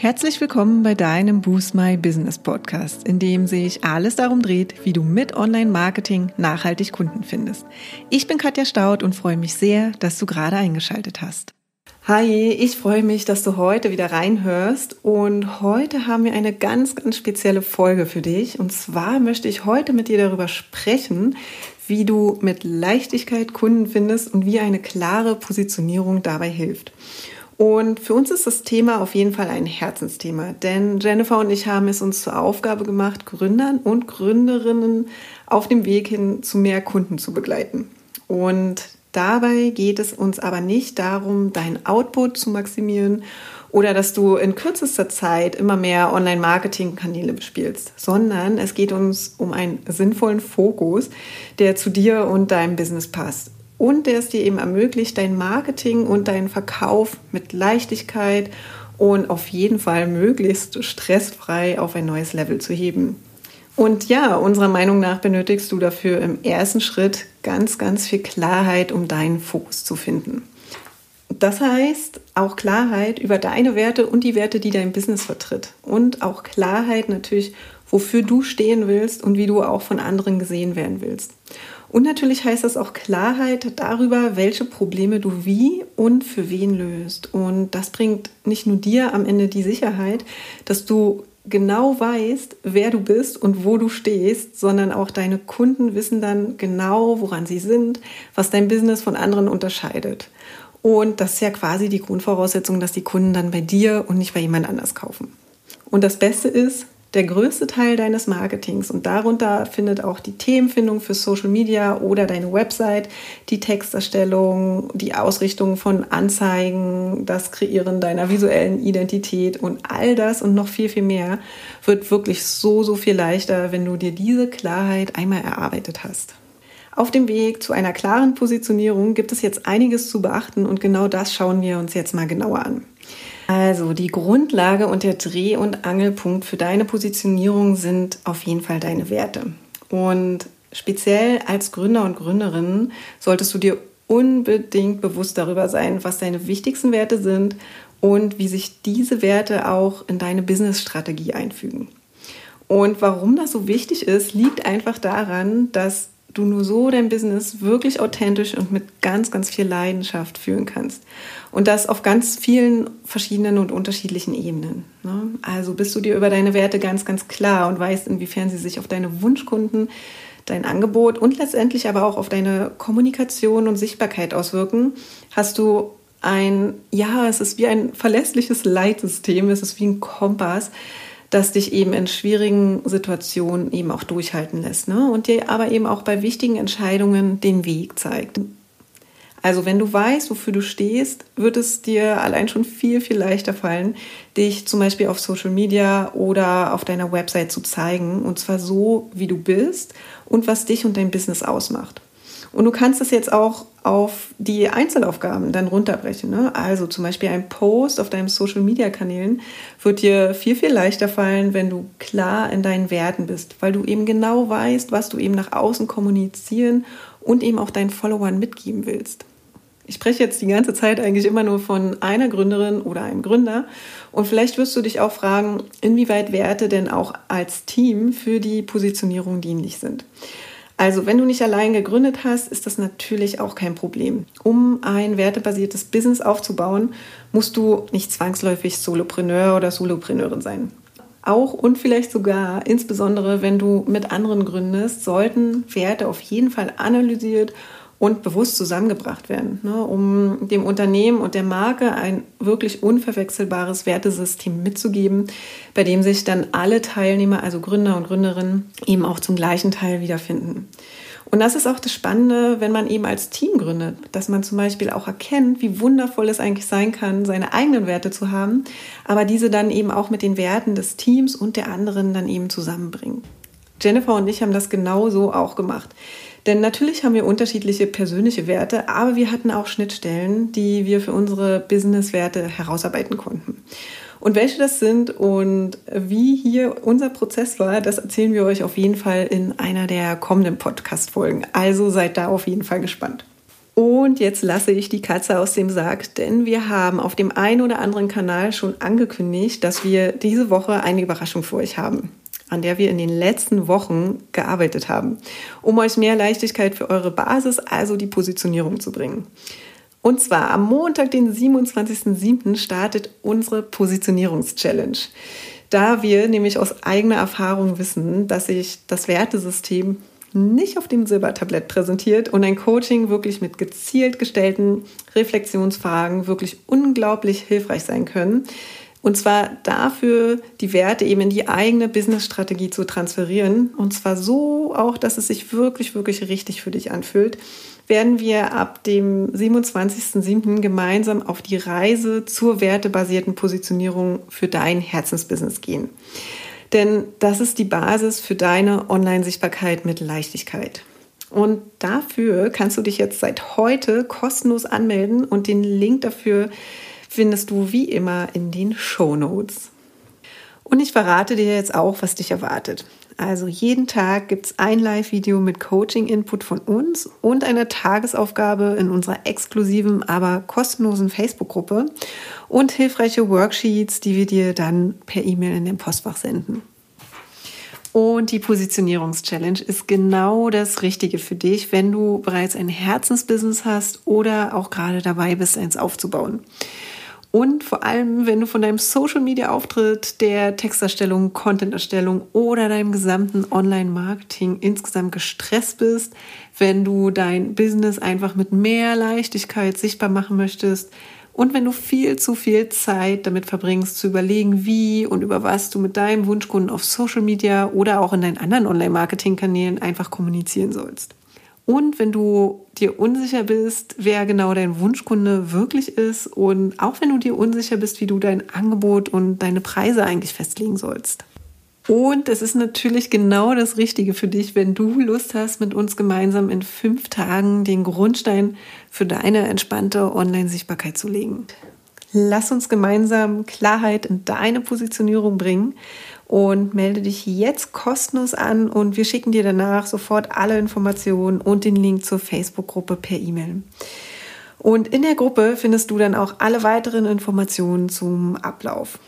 Herzlich willkommen bei deinem Boost My Business Podcast, in dem sich alles darum dreht, wie du mit Online-Marketing nachhaltig Kunden findest. Ich bin Katja Staud und freue mich sehr, dass du gerade eingeschaltet hast. Hi, ich freue mich, dass du heute wieder reinhörst und heute haben wir eine ganz, ganz spezielle Folge für dich. Und zwar möchte ich heute mit dir darüber sprechen, wie du mit Leichtigkeit Kunden findest und wie eine klare Positionierung dabei hilft. Und für uns ist das Thema auf jeden Fall ein Herzensthema, denn Jennifer und ich haben es uns zur Aufgabe gemacht, Gründern und Gründerinnen auf dem Weg hin zu mehr Kunden zu begleiten. Und dabei geht es uns aber nicht darum, deinen Output zu maximieren oder dass du in kürzester Zeit immer mehr Online-Marketing-Kanäle bespielst, sondern es geht uns um einen sinnvollen Fokus, der zu dir und deinem Business passt und der es dir eben ermöglicht, dein Marketing und deinen Verkauf mit Leichtigkeit und auf jeden Fall möglichst stressfrei auf ein neues Level zu heben. Und ja, unserer Meinung nach benötigst du dafür im ersten Schritt ganz, ganz viel Klarheit, um deinen Fokus zu finden. Das heißt auch Klarheit über deine Werte und die Werte, die dein Business vertritt. Und auch Klarheit natürlich, wofür du stehen willst und wie du auch von anderen gesehen werden willst. Und natürlich heißt das auch Klarheit darüber, welche Probleme du wie und für wen löst. Und das bringt nicht nur dir am Ende die Sicherheit, dass du genau weißt, wer du bist und wo du stehst, sondern auch deine Kunden wissen dann genau, woran sie sind, was dein Business von anderen unterscheidet. Und das ist ja quasi die Grundvoraussetzung, dass die Kunden dann bei dir und nicht bei jemand anders kaufen. Und das Beste ist, der größte Teil deines Marketings und darunter findet auch die Themenfindung für Social Media oder deine Website, die Texterstellung, die Ausrichtung von Anzeigen, das Kreieren deiner visuellen Identität und all das und noch viel, viel mehr wird wirklich so, so viel leichter, wenn du dir diese Klarheit einmal erarbeitet hast. Auf dem Weg zu einer klaren Positionierung gibt es jetzt einiges zu beachten und genau das schauen wir uns jetzt mal genauer an. Also die Grundlage und der Dreh- und Angelpunkt für deine Positionierung sind auf jeden Fall deine Werte. Und speziell als Gründer und Gründerin solltest du dir unbedingt bewusst darüber sein, was deine wichtigsten Werte sind und wie sich diese Werte auch in deine Business-Strategie einfügen. Und warum das so wichtig ist, liegt einfach daran, dass du nur so dein Business wirklich authentisch und mit ganz, ganz viel Leidenschaft führen kannst. Und das auf ganz vielen verschiedenen und unterschiedlichen Ebenen. Ne? Also bist du dir über deine Werte ganz, ganz klar und weißt, inwiefern sie sich auf deine Wunschkunden, dein Angebot und letztendlich aber auch auf deine Kommunikation und Sichtbarkeit auswirken, hast du ein, ja, es ist wie ein verlässliches Leitsystem, es ist wie ein Kompass, das dich eben in schwierigen Situationen eben auch durchhalten lässt ne? und dir aber eben auch bei wichtigen Entscheidungen den Weg zeigt. Also wenn du weißt, wofür du stehst, wird es dir allein schon viel, viel leichter fallen, dich zum Beispiel auf Social Media oder auf deiner Website zu zeigen. Und zwar so, wie du bist und was dich und dein Business ausmacht. Und du kannst es jetzt auch auf die Einzelaufgaben dann runterbrechen. Ne? Also zum Beispiel ein Post auf deinen Social-Media-Kanälen wird dir viel, viel leichter fallen, wenn du klar in deinen Werten bist, weil du eben genau weißt, was du eben nach außen kommunizieren und eben auch deinen Followern mitgeben willst. Ich spreche jetzt die ganze Zeit eigentlich immer nur von einer Gründerin oder einem Gründer. Und vielleicht wirst du dich auch fragen, inwieweit Werte denn auch als Team für die Positionierung dienlich sind. Also, wenn du nicht allein gegründet hast, ist das natürlich auch kein Problem. Um ein wertebasiertes Business aufzubauen, musst du nicht zwangsläufig Solopreneur oder Solopreneurin sein. Auch und vielleicht sogar, insbesondere wenn du mit anderen gründest, sollten Werte auf jeden Fall analysiert und bewusst zusammengebracht werden, ne, um dem Unternehmen und der Marke ein wirklich unverwechselbares Wertesystem mitzugeben, bei dem sich dann alle Teilnehmer, also Gründer und Gründerinnen, eben auch zum gleichen Teil wiederfinden. Und das ist auch das Spannende, wenn man eben als Team gründet, dass man zum Beispiel auch erkennt, wie wundervoll es eigentlich sein kann, seine eigenen Werte zu haben, aber diese dann eben auch mit den Werten des Teams und der anderen dann eben zusammenbringen. Jennifer und ich haben das genauso auch gemacht. Denn natürlich haben wir unterschiedliche persönliche Werte, aber wir hatten auch Schnittstellen, die wir für unsere Business-Werte herausarbeiten konnten. Und welche das sind und wie hier unser Prozess war, das erzählen wir euch auf jeden Fall in einer der kommenden Podcast-Folgen. Also seid da auf jeden Fall gespannt. Und jetzt lasse ich die Katze aus dem Sack, denn wir haben auf dem einen oder anderen Kanal schon angekündigt, dass wir diese Woche eine Überraschung für euch haben, an der wir in den letzten Wochen gearbeitet haben, um euch mehr Leichtigkeit für eure Basis, also die Positionierung zu bringen. Und zwar am Montag, den 27.07. startet unsere Positionierungs-Challenge. Da wir nämlich aus eigener Erfahrung wissen, dass sich das Wertesystem nicht auf dem Silbertablett präsentiert und ein Coaching wirklich mit gezielt gestellten Reflexionsfragen wirklich unglaublich hilfreich sein können. Und zwar dafür, die Werte eben in die eigene Business-Strategie zu transferieren. Und zwar so auch, dass es sich wirklich, wirklich richtig für dich anfühlt, werden wir ab dem 27.07. gemeinsam auf die Reise zur wertebasierten Positionierung für dein Herzensbusiness gehen. Denn das ist die Basis für deine Online-Sichtbarkeit mit Leichtigkeit. Und dafür kannst du dich jetzt seit heute kostenlos anmelden und den Link dafür findest du wie immer in den Show Notes. Und ich verrate dir jetzt auch, was dich erwartet. Also jeden Tag gibt es ein Live-Video mit Coaching-Input von uns und eine Tagesaufgabe in unserer exklusiven, aber kostenlosen Facebook-Gruppe und hilfreiche Worksheets, die wir dir dann per E-Mail in den Postfach senden. Und die Positionierungs-Challenge ist genau das Richtige für dich, wenn du bereits ein Herzensbusiness hast oder auch gerade dabei bist, eins aufzubauen. Und vor allem, wenn du von deinem Social Media Auftritt, der Texterstellung, Content-Erstellung oder deinem gesamten Online-Marketing insgesamt gestresst bist, wenn du dein Business einfach mit mehr Leichtigkeit sichtbar machen möchtest und wenn du viel zu viel Zeit damit verbringst, zu überlegen, wie und über was du mit deinem Wunschkunden auf Social Media oder auch in deinen anderen Online-Marketing-Kanälen einfach kommunizieren sollst. Und wenn du dir unsicher bist, wer genau dein Wunschkunde wirklich ist und auch wenn du dir unsicher bist, wie du dein Angebot und deine Preise eigentlich festlegen sollst. Und es ist natürlich genau das Richtige für dich, wenn du Lust hast, mit uns gemeinsam in fünf Tagen den Grundstein für deine entspannte Online-Sichtbarkeit zu legen. Lass uns gemeinsam Klarheit in deine Positionierung bringen und melde dich jetzt kostenlos an und wir schicken dir danach sofort alle Informationen und den Link zur Facebook-Gruppe per E-Mail. Und in der Gruppe findest du dann auch alle weiteren Informationen zum Ablauf.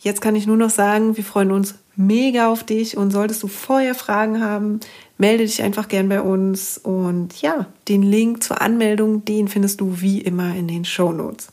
Jetzt kann ich nur noch sagen, wir freuen uns mega auf dich und solltest du vorher Fragen haben, melde dich einfach gern bei uns und ja, den Link zur Anmeldung, den findest du wie immer in den Show Notes.